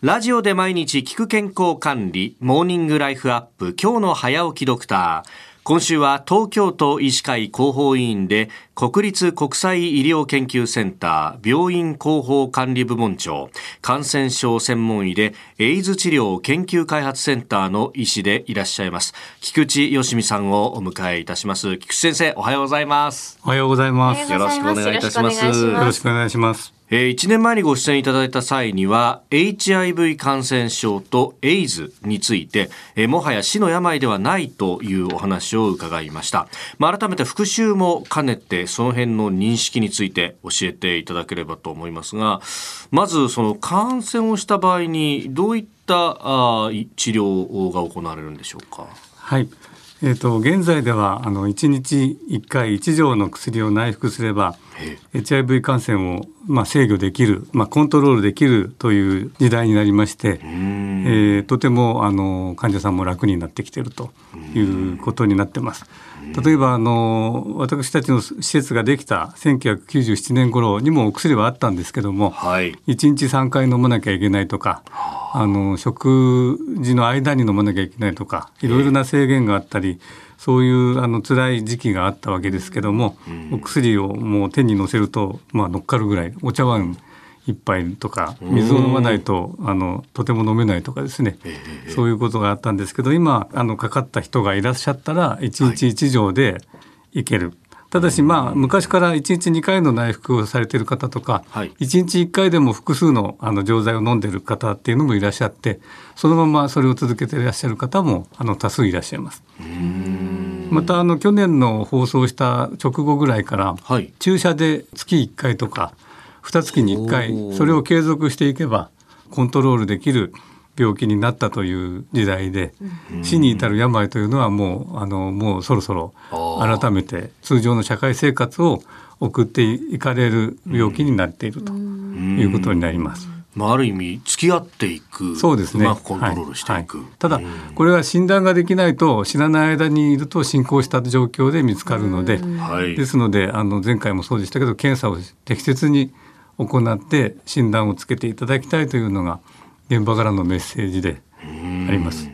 ラジオで毎日聞く健康管理、モーニングライフアップ、今日の早起きドクター。今週は東京都医師会広報委員で国立国際医療研究センター病院広報管理部門長感染症専門医でエイズ治療研究開発センターの医師でいらっしゃいます。菊池よしみさんをお迎えいたします。菊池先生おはようございます。おはようございます。よろしくお願いいたします。よろしくお願いしますえー、1年前にご出演いただいた際には HIV 感染症とエイズについて、えー、もはや死の病ではないというお話を伺いました、まあ、改めて復習も兼ねてその辺の認識について教えていただければと思いますがまずその感染をした場合にどういったあ治療が行われるんでしょうか？はい。えーと、現在ではあの1日1回1錠の薬を内服すれば HIV 感染を、まあ、制御できる、まあ、コントロールできるという時代になりまして、えー、とてもあの患者さんも楽になってきているということになってます。例えばあの私たちの施設ができた1997年頃にもお薬はあったんですけども、はい、1日3回飲まなきゃいけないとかあの食事の間に飲まなきゃいけないとかいろいろな制限があったりそういうあの辛い時期があったわけですけども、お薬をもう手に乗せると、まあ、乗っかるぐらいお茶碗一杯とか水を飲まないとあのとても飲めないとかですね、そういうことがあったんですけど今あのかかった人がいらっしゃったら1日1錠でいける。ただしまあ昔から1日2回の内服をされている方とか、1日1回でも複数のあの錠剤を飲んでいる方っていうのもいらっしゃってそのままそれを続けていらっしゃる方もあの多数いらっしゃいます。またあの去年の放送した直後ぐらいから、注射で月1回とか2月に1回それを継続していけばコントロールできる病気になったという時代で、死に至る病というのはもうあのもうそろそろ改めて通常の社会生活を送っていかれる病気になっているということになります。まあ、ある意味付き合っていくそうですね。うまくコントロールしていく、はい。はい、ただこれは診断ができないと知らない間にいると進行した状況で見つかるので、ですのであの前回もそうでしたけど検査を適切に行って診断をつけていただきたいというのが現場からのメッセージであります。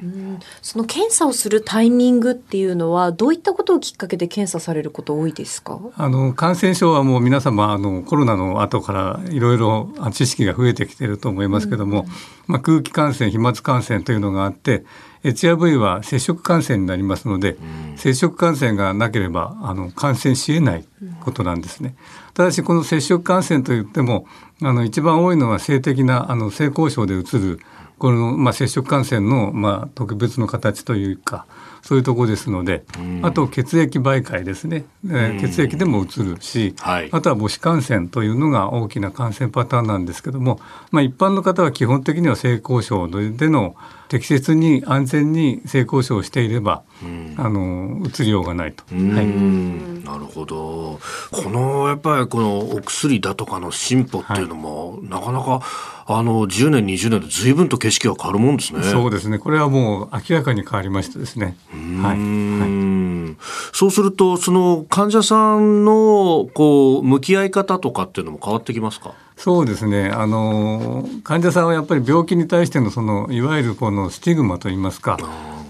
その検査をするタイミングっていうのはどういったことをきっかけで検査されること多いですか？あの感染症はもう皆様あのコロナの後からいろいろ知識が増えてきていると思いますけども、うん、まあ、空気感染飛沫感染というのがあって HIV は接触感染になりますので、うん、接触感染がなければあの感染しえないことなんですね。ただしこの接触感染といってもあの一番多いのは性的なあの性交渉でうつるこの、まあ、接触感染の、まあ、特別の形というかそういうところですので、あと血液媒介ですね、えー、血液でもうつるし、はい、あとは母子感染というのが大きな感染パターンなんですけども、まあ、一般の方は基本的には性交渉での適切に安全に性交渉をしていれば、うん、あのうつりようがないと。はい、なるほど。このやっぱりこのお薬だとかの進歩っていうのも、はい、なかなかあの10年20年で随分と景色が変わるもんですね。そうですね。これはもう明らかに変わりましたですね。はい、はい、そうするとその患者さんのこう向き合い方とかっていうのも変わってきますか？そうですね。あの患者さんはやっぱり病気に対してのそのいわゆるこのスティグマといいますか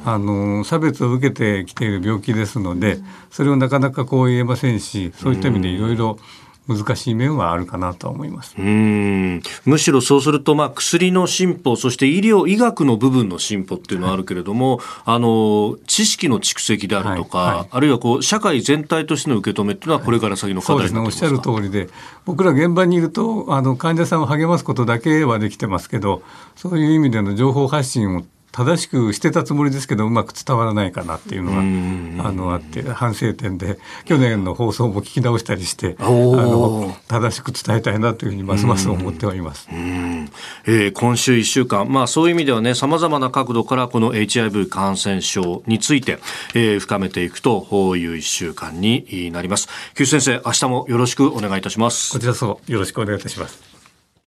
あの差別を受けてきている病気ですのでそれをなかなかこう言えませんしそういった意味でいろいろ難しい面はあるかなと思います。うん。むしろそうすると、まあ、薬の進歩そして医療医学の部分の進歩っていうのはあるけれども、はい、あの知識の蓄積であるとか、はいはい、あるいはこう社会全体としての受け止めっていうのはこれから先の課題になってますか、そうですね。おっしゃる通りで僕ら現場にいるとあの患者さんを励ますことだけはできてますけどそういう意味での情報発信を正しくしてたつもりですけどうまく伝わらないかなっていうのがあのあって反省点で去年の放送も聞き直したりしてあの正しく伝えたいなというふうにますます思っております。えー、今週1週間、まあ、そういう意味ではねさまざまな角度からこの HIV 感染症について、えー、深めていくという1週間になります。菊先生明日もよろしくお願いいたします。こちらそうよろしくお願いいたします。